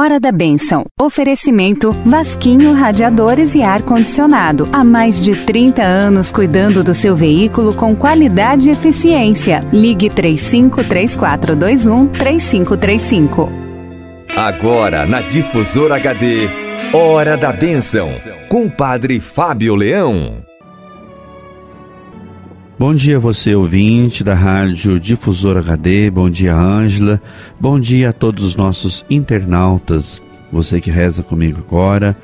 Hora da Bênção. Oferecimento Vasquinho Radiadores e Ar Condicionado. Há mais de 30 anos cuidando do seu veículo com qualidade e eficiência. Ligue 353421 3535. Agora na Difusora HD. Hora da Bênção. Com o Padre Fábio Leão. Bom dia você ouvinte da Rádio Difusora HD, bom dia Ângela, bom dia a todos os nossos internautas, você que reza comigo agora,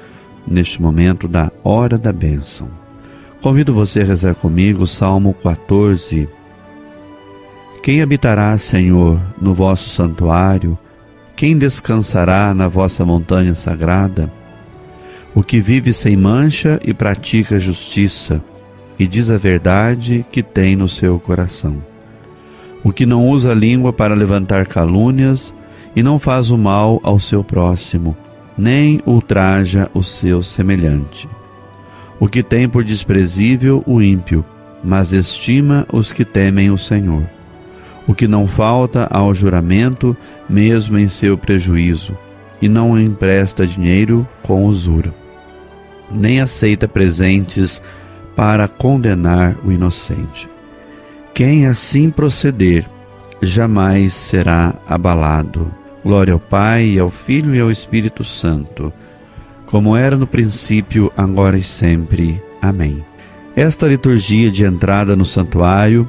neste momento da Hora da Bênção. Convido você a rezar comigo o Salmo 14. Quem habitará, Senhor, no vosso santuário? Quem descansará na vossa montanha sagrada? O que vive sem mancha e pratica justiça, e diz a verdade que tem no seu coração. O que não usa a língua para levantar calúnias e não faz o mal ao seu próximo, nem ultraja o seu semelhante. O que tem por desprezível o ímpio, mas estima os que temem o Senhor. O que não falta ao juramento, mesmo em seu prejuízo, e não empresta dinheiro com usura, nem aceita presentes para condenar o inocente. Quem assim proceder jamais será abalado. Glória ao Pai, ao Filho e ao Espírito Santo, como era no princípio, agora e sempre. Amém. Esta liturgia de entrada no santuário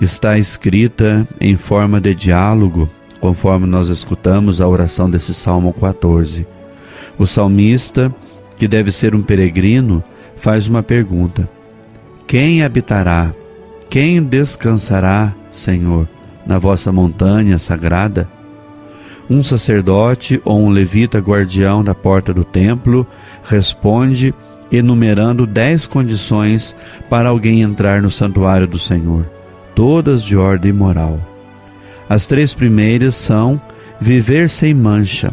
está escrita em forma de diálogo, conforme nós escutamos a oração desse Salmo 14. O salmista, que deve ser um peregrino, faz uma pergunta: Quem habitará, quem descansará, Senhor, na vossa montanha sagrada? Um sacerdote ou um levita guardião da porta do templo responde enumerando dez condições para alguém entrar no santuário do Senhor, todas de ordem moral. As três primeiras são viver sem mancha,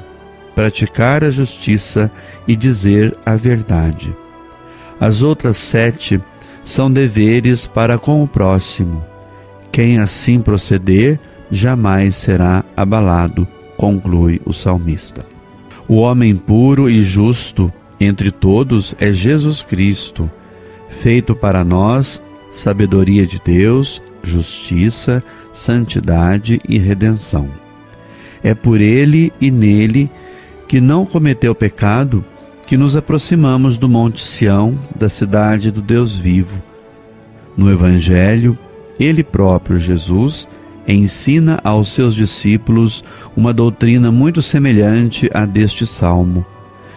praticar a justiça e dizer a verdade. As outras sete são deveres para com o próximo. Quem assim proceder jamais será abalado, conclui o salmista. O homem puro e justo entre todos é Jesus Cristo, feito para nós sabedoria de Deus, justiça, santidade e redenção. É por ele e nele que não cometeu pecado que nos aproximamos do Monte Sião, da cidade do Deus vivo. No Evangelho, ele próprio, Jesus, ensina aos seus discípulos uma doutrina muito semelhante à deste salmo.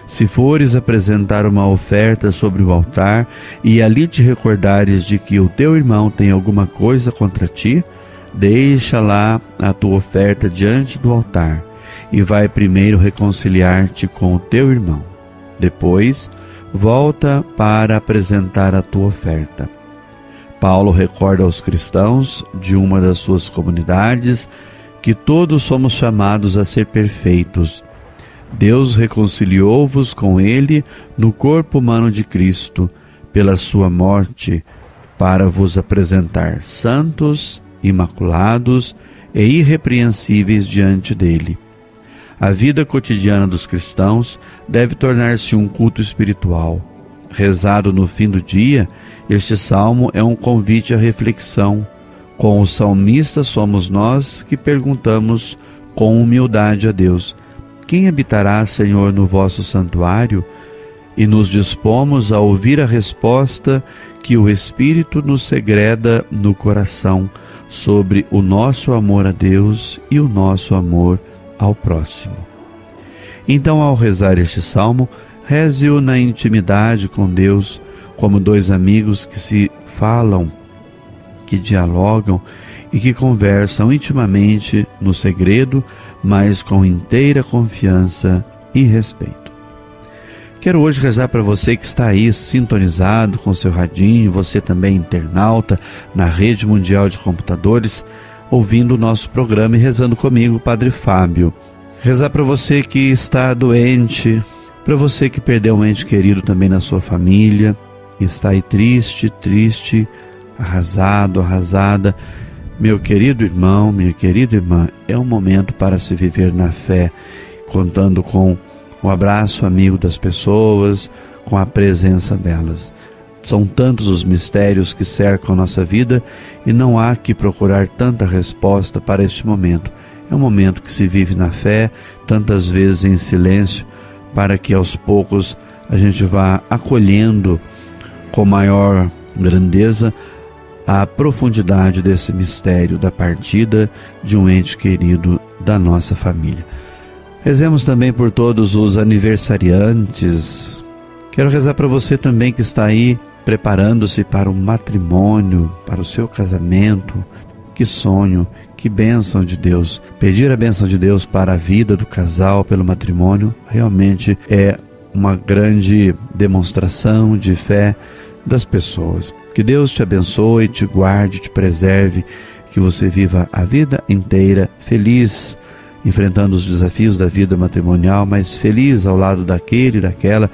Se fores apresentar uma oferta sobre o altar e ali te recordares de que o teu irmão tem alguma coisa contra ti, deixa lá a tua oferta diante do altar e vai primeiro reconciliar-te com o teu irmão. Depois, volta para apresentar a tua oferta. Paulo recorda aos cristãos de uma das suas comunidades que todos somos chamados a ser perfeitos. Deus reconciliou-vos com Ele no corpo humano de Cristo, pela sua morte, para vos apresentar santos, imaculados e irrepreensíveis diante dele. A vida cotidiana dos cristãos deve tornar-se um culto espiritual. Rezado no fim do dia, este salmo é um convite à reflexão. Com o salmista somos nós que perguntamos com humildade a Deus: Quem habitará, Senhor, no vosso santuário? E nos dispomos a ouvir a resposta que o Espírito nos segreda no coração sobre o nosso amor a Deus e o nosso amor ao próximo. Então, ao rezar este salmo, reze-o na intimidade com Deus, como dois amigos que se falam, que dialogam e que conversam intimamente no segredo, mas com inteira confiança e respeito. Quero hoje rezar para você que está aí sintonizado com seu radinho, você também internauta na rede mundial de computadores ouvindo o nosso programa e rezando comigo, Padre Fábio. Rezar para você que está doente, para você que perdeu um ente querido também na sua família, está aí triste, triste, arrasado, arrasada. Meu querido irmão, minha querida irmã, é um momento para se viver na fé. contando com o abraço amigo das pessoas, com a presença delas. São tantos os mistérios que cercam nossa vida e não há que procurar tanta resposta para este momento. É um momento que se vive na fé, tantas vezes em silêncio, para que aos poucos a gente vá acolhendo com maior grandeza a profundidade desse mistério da partida de um ente querido da nossa família. Rezemos também por todos os aniversariantes. Quero rezar para você também que está aí preparando-se para o matrimônio, para o seu casamento. Que sonho, que bênção de Deus. Pedir a bênção de Deus para a vida do casal, pelo matrimônio, realmente é uma grande demonstração de fé das pessoas. Que Deus te abençoe, te guarde, te preserve, que você viva a vida inteira feliz, enfrentando os desafios da vida matrimonial, mas feliz ao lado daquele e daquela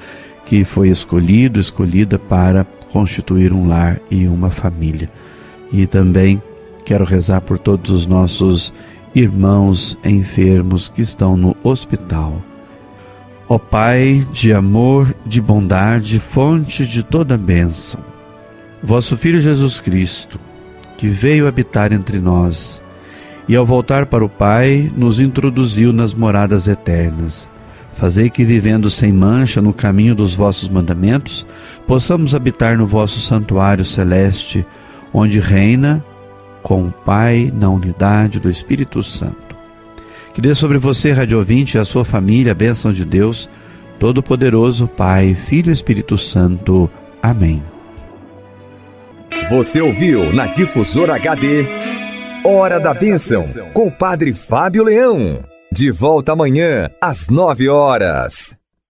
que foi escolhido, escolhida para constituir um lar e uma família. E também quero rezar por todos os nossos irmãos enfermos que estão no hospital. Ó Pai de amor, de bondade, fonte de toda bênção, vosso Filho Jesus Cristo, que veio habitar entre nós e ao voltar para o Pai nos introduziu nas moradas eternas Fazei que, vivendo sem mancha no caminho dos vossos mandamentos, possamos habitar no vosso santuário celeste, onde reina com o Pai na unidade do Espírito Santo. Que dê sobre você, Rádio Ouvinte, e a sua família a bênção de Deus, Todo-Poderoso, Pai, Filho e Espírito Santo. Amém. Você ouviu na Difusora HD Hora da Bênção, com o Padre Fábio Leão. De volta amanhã, às nove horas.